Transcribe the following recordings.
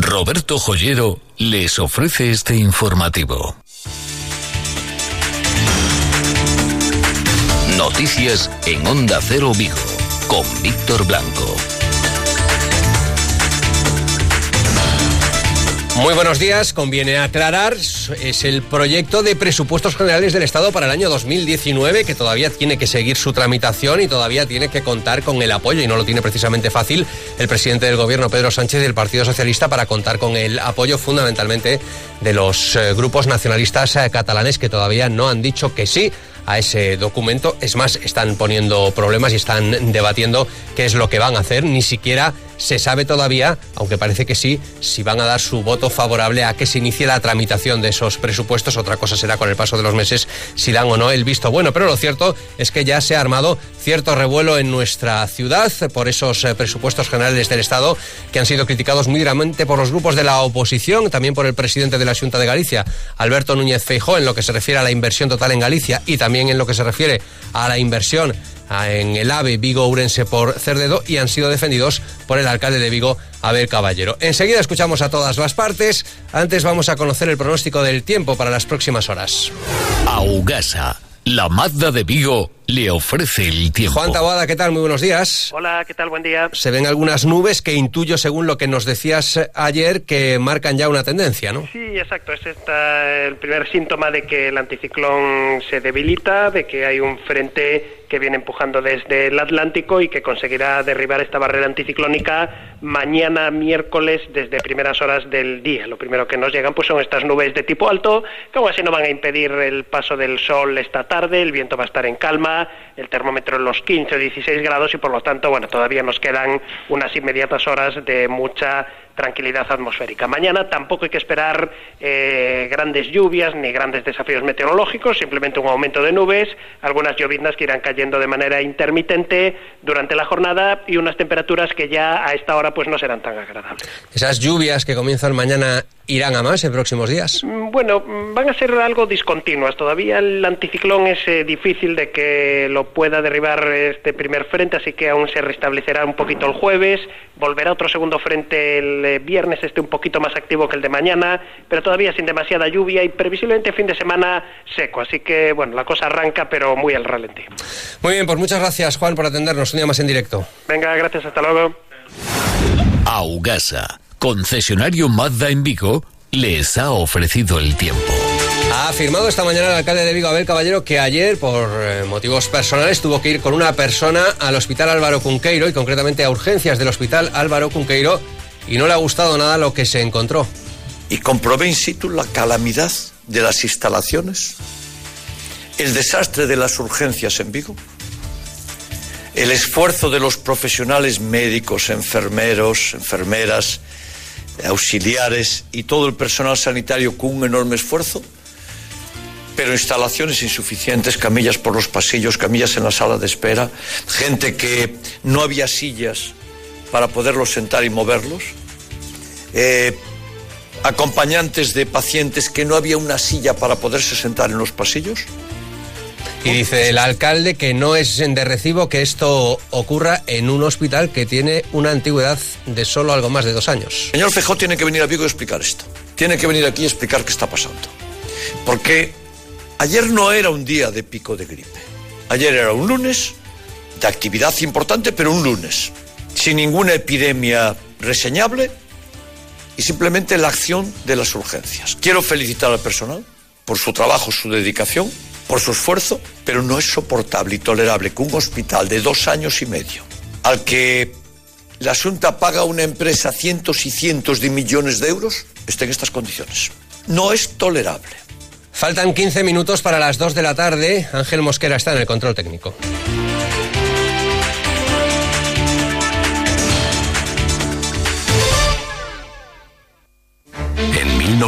Roberto Joyero les ofrece este informativo. Noticias en Onda Cero Vigo con Víctor Blanco. Muy buenos días. Conviene aclarar, es el proyecto de presupuestos generales del Estado para el año 2019 que todavía tiene que seguir su tramitación y todavía tiene que contar con el apoyo, y no lo tiene precisamente fácil, el presidente del Gobierno, Pedro Sánchez, del Partido Socialista, para contar con el apoyo fundamentalmente de los eh, grupos nacionalistas eh, catalanes que todavía no han dicho que sí a ese documento. Es más, están poniendo problemas y están debatiendo qué es lo que van a hacer. Ni siquiera se sabe todavía, aunque parece que sí, si van a dar su voto favorable a que se inicie la tramitación de esos presupuestos. Otra cosa será con el paso de los meses si dan o no el visto bueno. Pero lo cierto es que ya se ha armado cierto revuelo en nuestra ciudad por esos eh, presupuestos generales del Estado que han sido criticados muy duramente por los grupos de la oposición, también por el presidente de la Junta de Galicia, Alberto Núñez Feijó, en lo que se refiere a la inversión total en Galicia y también en lo que se refiere a la inversión en el AVE Vigo-Urense por Cerdedo y han sido defendidos por el alcalde de Vigo, Abel Caballero. Enseguida escuchamos a todas las partes. Antes vamos a conocer el pronóstico del tiempo para las próximas horas. Augasa, la Mazda de Vigo le ofrece el tiempo. Juan Taboada, ¿qué tal? Muy buenos días. Hola, ¿qué tal? Buen día. Se ven algunas nubes que intuyo, según lo que nos decías ayer, que marcan ya una tendencia, ¿no? Sí, exacto. Es esta el primer síntoma de que el anticiclón se debilita, de que hay un frente que viene empujando desde el Atlántico y que conseguirá derribar esta barrera anticiclónica mañana miércoles desde primeras horas del día. Lo primero que nos llegan pues son estas nubes de tipo alto, que aún así no van a impedir el paso del sol esta tarde, el viento va a estar en calma, el termómetro en los 15 o 16 grados y por lo tanto, bueno, todavía nos quedan unas inmediatas horas de mucha tranquilidad atmosférica. Mañana tampoco hay que esperar eh, grandes lluvias ni grandes desafíos meteorológicos, simplemente un aumento de nubes, algunas lloviznas que irán cayendo de manera intermitente durante la jornada y unas temperaturas que ya a esta hora pues no serán tan agradables. Esas lluvias que comienzan mañana irán a más en próximos días? Mm, bueno, van a ser algo discontinuas. Todavía el anticiclón es eh, difícil de que lo pueda derribar este primer frente, así que aún se restablecerá un poquito el jueves. Volverá otro segundo frente el eh, viernes, este un poquito más activo que el de mañana, pero todavía sin demasiada lluvia y previsiblemente fin de semana seco. Así que, bueno, la cosa arranca, pero muy al ralentí. Muy bien, pues muchas gracias, Juan, por atendernos un día más en directo. Venga, gracias, hasta luego. Augasa concesionario Mazda en Vigo, les ha ofrecido el tiempo. Ha afirmado esta mañana el alcalde de Vigo, Abel Caballero, que ayer, por eh, motivos personales, tuvo que ir con una persona al hospital Álvaro Cunqueiro y concretamente a urgencias del hospital Álvaro Cunqueiro y no le ha gustado nada lo que se encontró. Y comprobé in situ la calamidad de las instalaciones, el desastre de las urgencias en Vigo, el esfuerzo de los profesionales médicos, enfermeros, enfermeras, auxiliares y todo el personal sanitario con un enorme esfuerzo, pero instalaciones insuficientes, camillas por los pasillos, camillas en la sala de espera, gente que no había sillas para poderlos sentar y moverlos, eh, acompañantes de pacientes que no había una silla para poderse sentar en los pasillos. Y dice el alcalde que no es de recibo que esto ocurra en un hospital que tiene una antigüedad de solo algo más de dos años. señor Fejó tiene que venir a Vigo y explicar esto. Tiene que venir aquí y explicar qué está pasando. Porque ayer no era un día de pico de gripe. Ayer era un lunes de actividad importante, pero un lunes. Sin ninguna epidemia reseñable y simplemente la acción de las urgencias. Quiero felicitar al personal por su trabajo, su dedicación por su esfuerzo, pero no es soportable y tolerable que un hospital de dos años y medio, al que la Junta paga una empresa cientos y cientos de millones de euros, esté en estas condiciones. No es tolerable. Faltan 15 minutos para las 2 de la tarde. Ángel Mosquera está en el control técnico.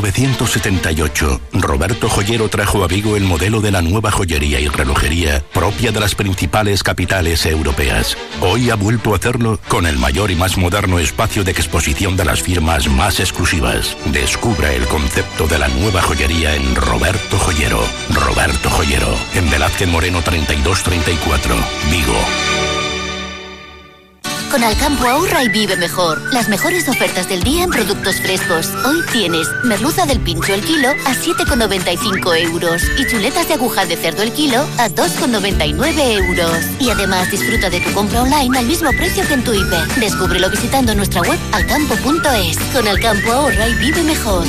1978, Roberto Joyero trajo a Vigo el modelo de la nueva joyería y relojería propia de las principales capitales europeas. Hoy ha vuelto a hacerlo con el mayor y más moderno espacio de exposición de las firmas más exclusivas. Descubra el concepto de la nueva joyería en Roberto Joyero. Roberto Joyero, en Velázquez Moreno 3234, Vigo. Con Alcampo ahorra y vive mejor. Las mejores ofertas del día en productos frescos. Hoy tienes merluza del pincho el kilo a 7,95 euros y chuletas de aguja de cerdo el kilo a 2,99 euros. Y además disfruta de tu compra online al mismo precio que en tu hiper. Descúbrelo visitando nuestra web alcampo.es. Con Alcampo ahorra y vive mejor.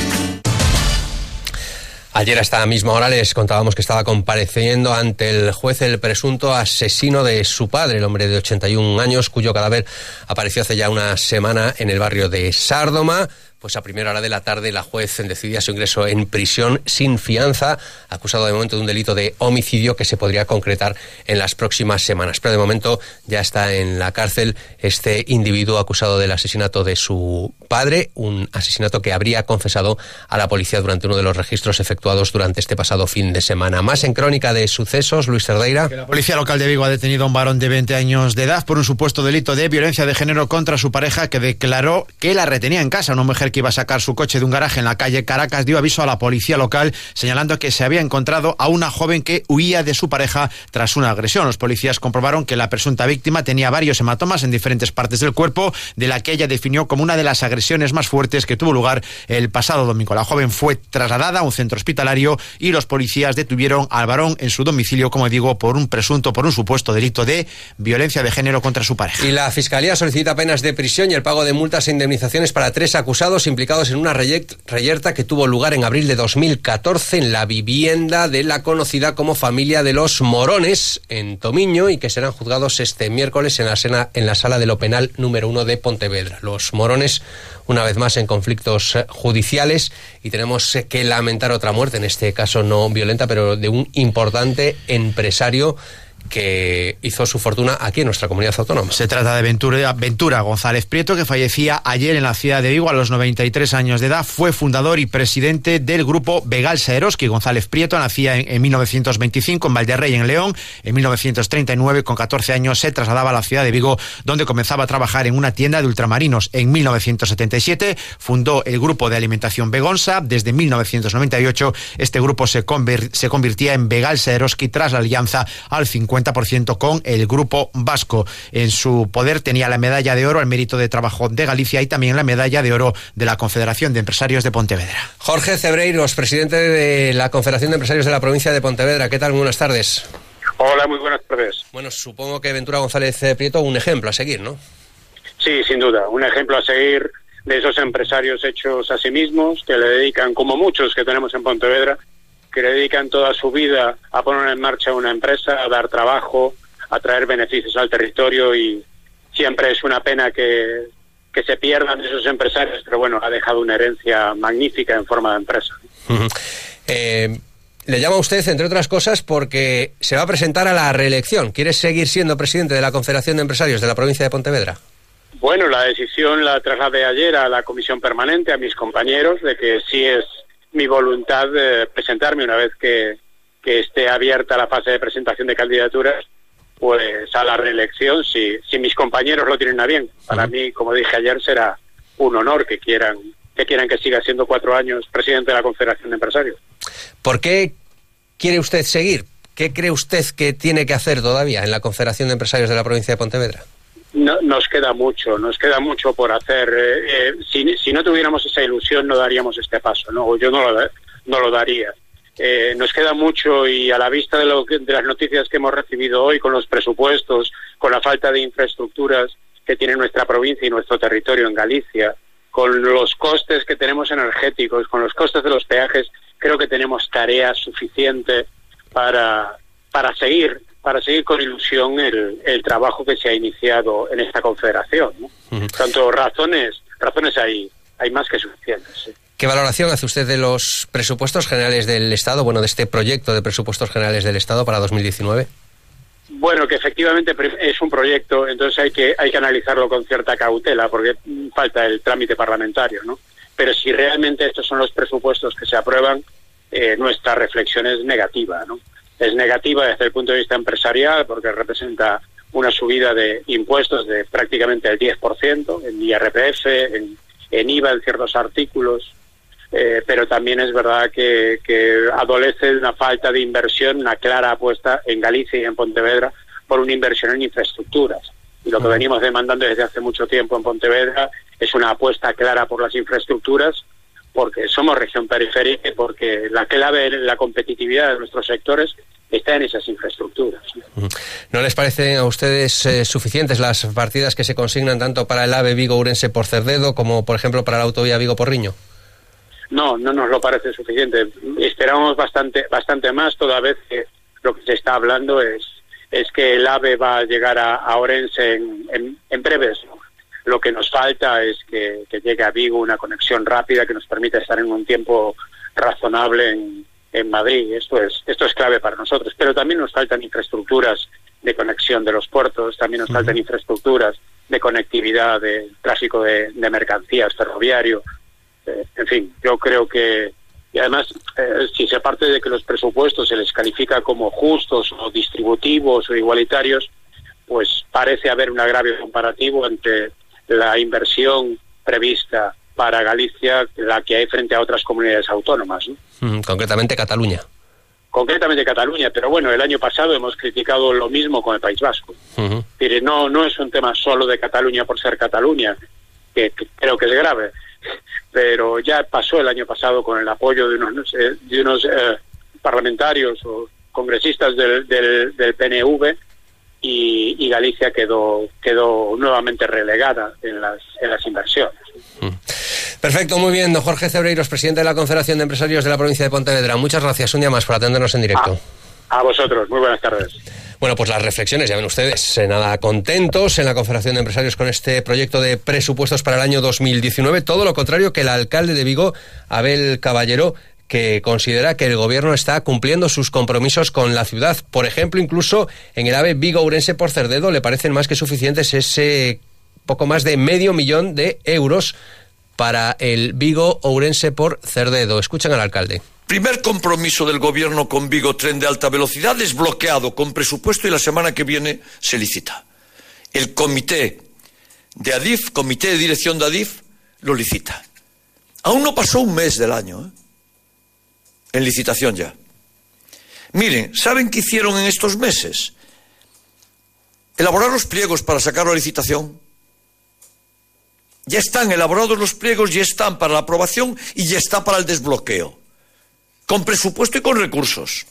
Ayer a esta misma hora les contábamos que estaba compareciendo ante el juez el presunto asesino de su padre, el hombre de 81 años, cuyo cadáver apareció hace ya una semana en el barrio de Sárdoma pues a primera hora de la tarde la juez decidía su ingreso en prisión sin fianza, acusado de momento de un delito de homicidio que se podría concretar en las próximas semanas. Pero de momento ya está en la cárcel este individuo acusado del asesinato de su padre, un asesinato que habría confesado a la policía durante uno de los registros efectuados durante este pasado fin de semana. Más en crónica de sucesos, Luis Cerdeira. La policía local de Vigo ha detenido a un varón de 20 años de edad por un supuesto delito de violencia de género contra su pareja que declaró que la retenía en casa, una mujer que iba a sacar su coche de un garaje en la calle Caracas, dio aviso a la policía local señalando que se había encontrado a una joven que huía de su pareja tras una agresión. Los policías comprobaron que la presunta víctima tenía varios hematomas en diferentes partes del cuerpo, de la que ella definió como una de las agresiones más fuertes que tuvo lugar el pasado domingo. La joven fue trasladada a un centro hospitalario y los policías detuvieron al varón en su domicilio, como digo, por un presunto, por un supuesto delito de violencia de género contra su pareja. Y la Fiscalía solicita penas de prisión y el pago de multas e indemnizaciones para tres acusados implicados en una reyerta que tuvo lugar en abril de 2014 en la vivienda de la conocida como familia de los Morones en Tomiño y que serán juzgados este miércoles en la, sena, en la sala de lo penal número uno de Pontevedra. Los Morones, una vez más, en conflictos eh, judiciales y tenemos eh, que lamentar otra muerte, en este caso no violenta, pero de un importante empresario que hizo su fortuna aquí en nuestra comunidad autónoma. Se trata de Ventura, González Prieto, que fallecía ayer en la ciudad de Vigo a los 93 años de edad. Fue fundador y presidente del grupo Begalsa Eroski. González Prieto nacía en, en, 1925 en Valderrey, en León. En 1939, con 14 años, se trasladaba a la ciudad de Vigo, donde comenzaba a trabajar en una tienda de ultramarinos. En 1977 fundó el grupo de alimentación Begonsa. Desde 1998, este grupo se, convir se en Begalsa Eroski tras la alianza al 50 50% con el Grupo Vasco. En su poder tenía la medalla de oro al mérito de trabajo de Galicia y también la medalla de oro de la Confederación de Empresarios de Pontevedra. Jorge Cebreiros, presidente de la Confederación de Empresarios de la provincia de Pontevedra. ¿Qué tal? buenas tardes. Hola, muy buenas tardes. Bueno, supongo que Ventura González Prieto, un ejemplo a seguir, ¿no? Sí, sin duda, un ejemplo a seguir de esos empresarios hechos a sí mismos, que le dedican, como muchos que tenemos en Pontevedra, que le dedican toda su vida a poner en marcha una empresa, a dar trabajo, a traer beneficios al territorio y siempre es una pena que, que se pierdan esos empresarios, pero bueno, ha dejado una herencia magnífica en forma de empresa. eh, le llama a usted, entre otras cosas, porque se va a presentar a la reelección. ¿Quiere seguir siendo presidente de la Confederación de Empresarios de la provincia de Pontevedra? Bueno, la decisión la trasladé ayer a la comisión permanente, a mis compañeros, de que sí es mi voluntad de presentarme una vez que, que esté abierta la fase de presentación de candidaturas pues a la reelección si, si mis compañeros lo tienen a bien. Para uh -huh. mí, como dije ayer, será un honor que quieran que quieran que siga siendo cuatro años presidente de la Confederación de Empresarios. ¿Por qué quiere usted seguir? ¿Qué cree usted que tiene que hacer todavía en la Confederación de Empresarios de la provincia de Pontevedra? No, nos queda mucho, nos queda mucho por hacer. Eh, eh, si, no tuviéramos esa ilusión, no daríamos este paso, ¿no? Yo no lo, no lo daría. Eh, nos queda mucho y a la vista de, lo que, de las noticias que hemos recibido hoy, con los presupuestos, con la falta de infraestructuras que tiene nuestra provincia y nuestro territorio en Galicia, con los costes que tenemos energéticos, con los costes de los peajes, creo que tenemos tarea suficiente para, para seguir para seguir con ilusión el, el, trabajo que se ha iniciado en esta confederación. ¿no? Uh -huh. Tanto razones, razones hay, hay más que suficientes. ¿sí? ¿Qué valoración hace usted de los presupuestos generales del Estado, bueno, de este proyecto de presupuestos generales del Estado para 2019? Bueno, que efectivamente es un proyecto, entonces hay que, hay que analizarlo con cierta cautela, porque falta el trámite parlamentario, ¿no? Pero si realmente estos son los presupuestos que se aprueban, eh, nuestra reflexión es negativa, ¿no? Es negativa desde el punto de vista empresarial porque representa una subida de impuestos de prácticamente el 10% en IRPF, en, en IVA en ciertos artículos, eh, pero también es verdad que, que adolece de una falta de inversión, una clara apuesta en Galicia y en Pontevedra por una inversión en infraestructuras. Y lo que venimos demandando desde hace mucho tiempo en Pontevedra es una apuesta clara por las infraestructuras, porque somos región periférica y porque la clave de la competitividad de nuestros sectores está en esas infraestructuras. ¿No les parecen a ustedes eh, suficientes las partidas que se consignan tanto para el AVE Vigo-Urense por Cerdedo como, por ejemplo, para la autovía Vigo-Porriño? No, no nos lo parece suficiente. Esperamos bastante, bastante más, toda vez que lo que se está hablando es, es que el AVE va a llegar a, Orense en, en, breves. Lo que nos falta es que, que, llegue a Vigo una conexión rápida que nos permita estar en un tiempo razonable en, en Madrid. Esto es, esto es clave para nosotros. Pero también nos faltan infraestructuras de conexión de los puertos, también nos faltan infraestructuras de conectividad, de tráfico de, mercancías, ferroviario. Eh, en fin, yo creo que, y además, eh, si se parte de que los presupuestos se les califica como justos o distributivos o igualitarios, pues parece haber un agravio comparativo entre la inversión prevista para Galicia la que hay frente a otras comunidades autónomas. Mm, concretamente Cataluña. Concretamente Cataluña, pero bueno, el año pasado hemos criticado lo mismo con el País Vasco. no, no es un tema solo de Cataluña por ser Cataluña, que, creo que es grave, pero ya pasó el año pasado con el apoyo de unos, de unos eh, parlamentarios o congresistas del, del, PNV y, Galicia quedó, quedó nuevamente relegada en las, en las inversiones. Perfecto, muy bien. Don Jorge Cebreiros, presidente de la Confederación de Empresarios de la provincia de Pontevedra. Muchas gracias un día más por atendernos en directo. A, vosotros, muy buenas tardes. Bueno, pues las reflexiones, ya ven ustedes, eh, nada contentos en la Confederación de Empresarios con este proyecto de presupuestos para el año 2019. Todo lo contrario que el alcalde de Vigo, Abel Caballero, que considera que el gobierno está cumpliendo sus compromisos con la ciudad. Por ejemplo, incluso en el AVE Vigo-Urense por Cerdedo le parecen más que suficientes ese poco más de medio millón de euros para el Vigo Ourense por Cerdedo. Escuchan al alcalde. Primer compromiso del gobierno con Vigo Tren de alta velocidad desbloqueado con presupuesto y la semana que viene se licita. El comité de ADIF, comité de dirección de ADIF, lo licita. Aún no pasó un mes del año, ¿eh? En licitación ya. Miren, ¿saben qué hicieron en estos meses? Elaborar los pliegos para sacar la licitación, ya están elaborados los pliegos, ya están para la aprobación y ya está para el desbloqueo. Con presupuesto y con recursos.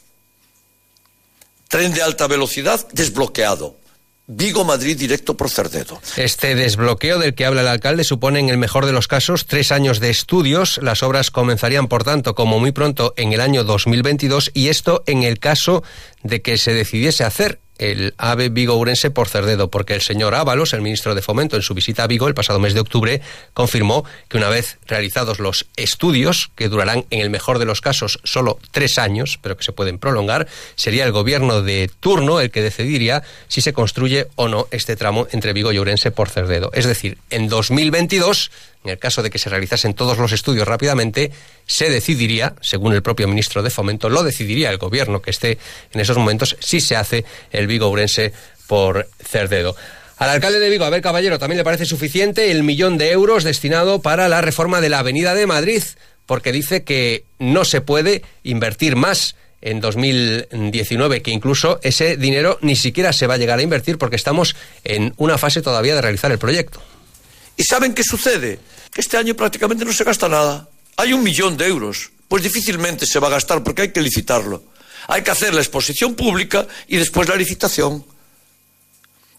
Tren de alta velocidad desbloqueado. Vigo-Madrid directo por Cerdedo. Este desbloqueo del que habla el alcalde supone, en el mejor de los casos, tres años de estudios. Las obras comenzarían, por tanto, como muy pronto en el año 2022 y esto en el caso de que se decidiese hacer el AVE Vigo-Urense por Cerdedo, porque el señor Ábalos, el ministro de Fomento, en su visita a Vigo el pasado mes de octubre, confirmó que una vez realizados los estudios, que durarán en el mejor de los casos solo tres años, pero que se pueden prolongar, sería el gobierno de turno el que decidiría si se construye o no este tramo entre Vigo y Urense por Cerdedo. Es decir, en 2022 en el caso de que se realizasen todos los estudios rápidamente, se decidiría, según el propio ministro de Fomento, lo decidiría el gobierno que esté en esos momentos si se hace el Vigo Urense por Cerdedo. Al alcalde de Vigo, Abel Caballero, también le parece suficiente el millón de euros destinado para la reforma de la Avenida de Madrid, porque dice que no se puede invertir más en 2019, que incluso ese dinero ni siquiera se va a llegar a invertir porque estamos en una fase todavía de realizar el proyecto. ¿Y saben qué sucede? Este año prácticamente no se gasta nada. Hay un millón de euros. Pues difícilmente se va a gastar porque hay que licitarlo. Hay que hacer la exposición pública y después la licitación.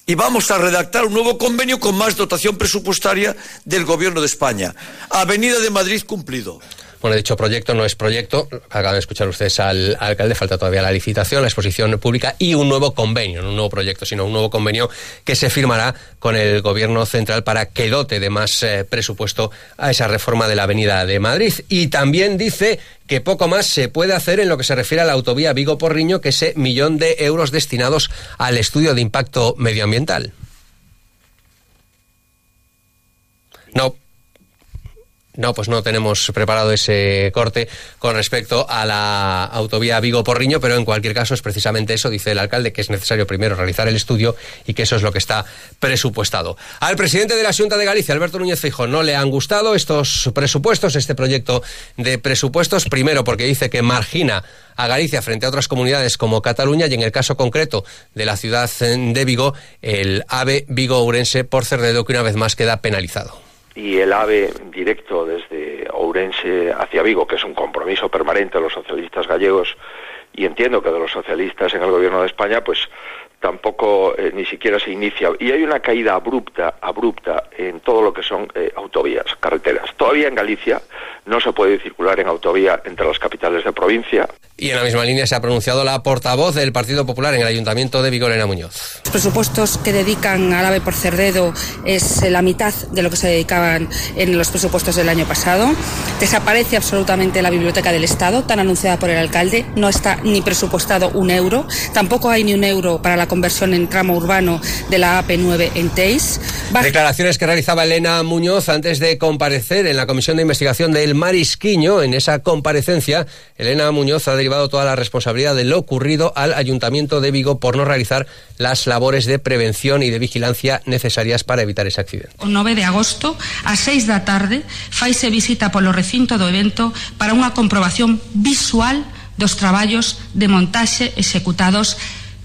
Y vamos a redactar un nuevo convenio con más dotación presupuestaria del Gobierno de España. Avenida de Madrid cumplido. Bueno, dicho proyecto no es proyecto. Acaban de escuchar ustedes al, alcalde. Falta todavía la licitación, la exposición pública y un nuevo convenio, no un nuevo proyecto, sino un nuevo convenio que se firmará con el Gobierno central para que dote de más eh, presupuesto a esa reforma de la Avenida de Madrid. Y también dice que poco más se puede hacer en lo que se refiere a la autovía Vigo-Porriño que ese millón de euros destinados al estudio de impacto medioambiental. No, No, pues no tenemos preparado ese corte con respecto a la autovía Vigo-Porriño, pero en cualquier caso es precisamente eso, dice el alcalde, que es necesario primero realizar el estudio y que eso es lo que está presupuestado. Al presidente de la Junta de Galicia, Alberto Núñez Fijo, no le han gustado estos presupuestos, este proyecto de presupuestos, primero porque dice que margina a Galicia frente a otras comunidades como Cataluña y en el caso concreto de la ciudad de Vigo, el AVE Vigo-Ourense por Cerdedo, que una vez más queda penalizado y el AVE directo desde Ourense hacia Vigo, que es un compromiso permanente de los socialistas gallegos y entiendo que de los socialistas en el gobierno de España, pues tampoco eh, ni siquiera se inicia. Y hay una caída abrupta, abrupta en todo lo que son eh, autovías, carreteras. Todavía en Galicia no se puede circular en autovía entre las capitales de provincia. Y en la misma línea se ha pronunciado la portavoz del Partido Popular en el Ayuntamiento de Vigo, Elena Muñoz. Los presupuestos que dedican al AVE por Cerdedo es la mitad de lo que se dedicaban en los presupuestos del año pasado. Desaparece absolutamente la Biblioteca del Estado, tan anunciada por el alcalde. No está ni presupuestado un euro. Tampoco hay ni un euro para la conversión en tramo urbano de la AP9 en Teis. Declaraciones que realizaba Elena Muñoz antes de comparecer en la Comisión de Investigación del Marisquiño. En esa comparecencia, Elena Muñoz ha derivado toda la responsabilidad de lo ocurrido al Ayuntamiento de Vigo por no realizar las labores de prevención y de vigilancia necesarias para evitar ese accidente. O 9 de agosto, a 6 da tarde, faise visita polo recinto do evento para unha comprobación visual dos traballos de montaxe executados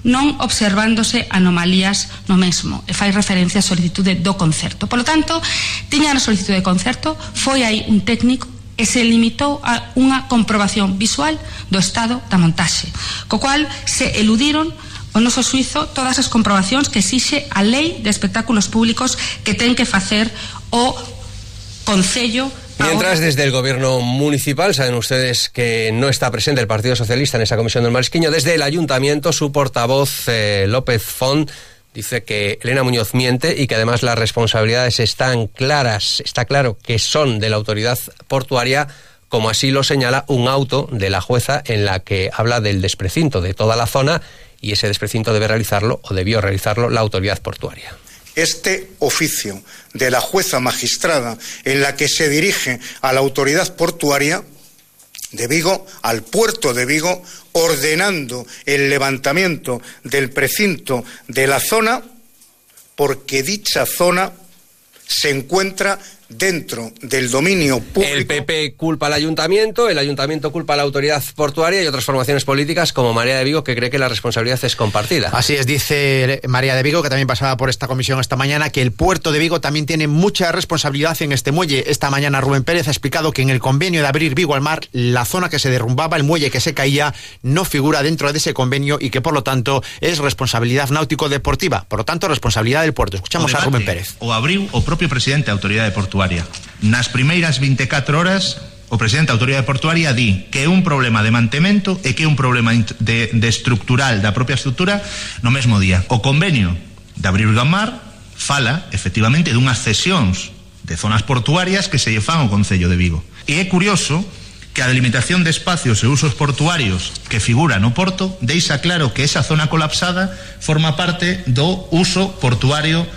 non observándose anomalías no mesmo e fai referencia á solicitude do concerto. Polo tanto, tiña a solicitude de concerto, foi aí un técnico e se limitou a unha comprobación visual do estado da montaxe, co cual se eludiron o noso suizo todas as comprobacións que exixe a lei de espectáculos públicos que ten que facer o Concello Mientras, desde el gobierno municipal, saben ustedes que no está presente el Partido Socialista en esa comisión del Marisquiño, desde el ayuntamiento, su portavoz eh, López Font dice que Elena Muñoz miente y que además las responsabilidades están claras, está claro que son de la autoridad portuaria, como así lo señala un auto de la jueza en la que habla del desprecinto de toda la zona y ese desprecinto debe realizarlo o debió realizarlo la autoridad portuaria este oficio de la jueza magistrada en la que se dirige a la autoridad portuaria de Vigo, al puerto de Vigo, ordenando el levantamiento del precinto de la zona, porque dicha zona se encuentra dentro del dominio público. El PP culpa al ayuntamiento, el ayuntamiento culpa a la autoridad portuaria y otras formaciones políticas como María de Vigo que cree que la responsabilidad es compartida. Así es, dice María de Vigo, que también pasaba por esta comisión esta mañana, que el puerto de Vigo también tiene mucha responsabilidad en este muelle. Esta mañana Rubén Pérez ha explicado que en el convenio de abrir Vigo al mar, la zona que se derrumbaba, el muelle que se caía, no figura dentro de ese convenio y que por lo tanto es responsabilidad náutico-deportiva. Por lo tanto, responsabilidad del puerto. Escuchamos a Rubén Pérez. O abriu o propio presidente da Autoridade Portuaria. portuaria. Nas primeiras 24 horas o presidente da autoridade portuaria di que é un problema de mantemento e que é un problema de, de estructural da propia estructura no mesmo día. O convenio de Abril mar fala efectivamente dunhas cesións de zonas portuarias que se lle fan ao Concello de Vigo. E é curioso que a delimitación de espacios e usos portuarios que figura no Porto deixa claro que esa zona colapsada forma parte do uso portuario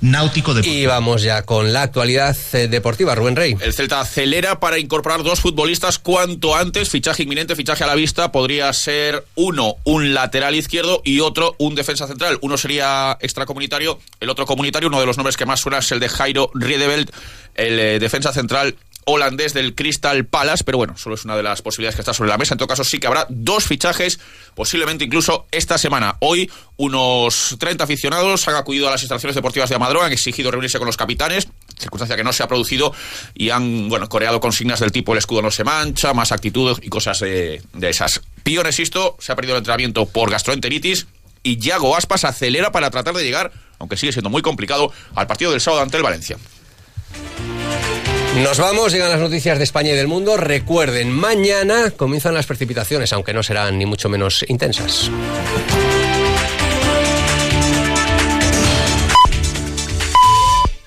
náutico deportivo. Y vamos ya con la actualidad eh, deportiva, Rubén Rey. El Celta acelera para incorporar dos futbolistas cuanto antes, fichaje inminente, fichaje a la vista, podría ser uno un lateral izquierdo y otro un defensa central. Uno sería extracomunitario, el otro comunitario, uno de los nombres que más suena es el de Jairo Riedeveld, el eh, defensa central holandés del Crystal Palace, pero bueno, solo es una de las posibilidades que está sobre la mesa. En todo caso, sí que habrá dos fichajes, posiblemente incluso esta semana. Hoy, unos 30 aficionados han acudido a las instalaciones deportivas de Amadro, han exigido reunirse con los capitanes, circunstancia que no se ha producido, y han, bueno, coreado consignas del tipo el escudo no se mancha, más actitud y cosas de, de esas. Pío Nesisto se ha perdido el entrenamiento por gastroenteritis y Yago Aspas acelera para tratar de llegar, aunque sigue siendo muy complicado, al partido del sábado ante el Valencia. Nos vamos, llegan las noticias de España y del mundo. Recuerden, mañana comienzan las precipitaciones, aunque no serán ni mucho menos intensas.